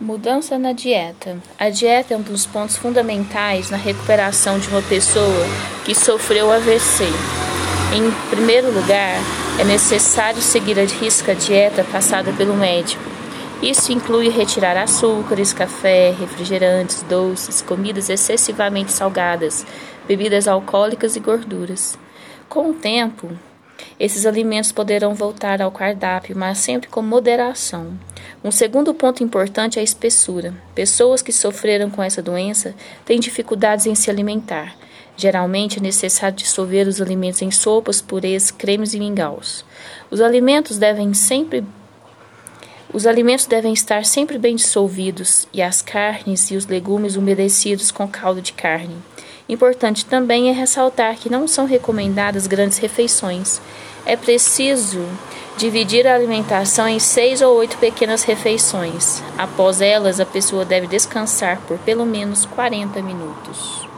Mudança na dieta. A dieta é um dos pontos fundamentais na recuperação de uma pessoa que sofreu AVC. Em primeiro lugar, é necessário seguir a risca dieta passada pelo médico. Isso inclui retirar açúcares, café, refrigerantes, doces, comidas excessivamente salgadas, bebidas alcoólicas e gorduras. Com o tempo, esses alimentos poderão voltar ao cardápio, mas sempre com moderação. Um segundo ponto importante é a espessura. Pessoas que sofreram com essa doença têm dificuldades em se alimentar. Geralmente é necessário dissolver os alimentos em sopas, purês, cremes e mingaus. Os alimentos devem sempre os alimentos devem estar sempre bem dissolvidos e as carnes e os legumes umedecidos com caldo de carne. Importante também é ressaltar que não são recomendadas grandes refeições. É preciso dividir a alimentação em seis ou oito pequenas refeições. Após elas, a pessoa deve descansar por pelo menos 40 minutos.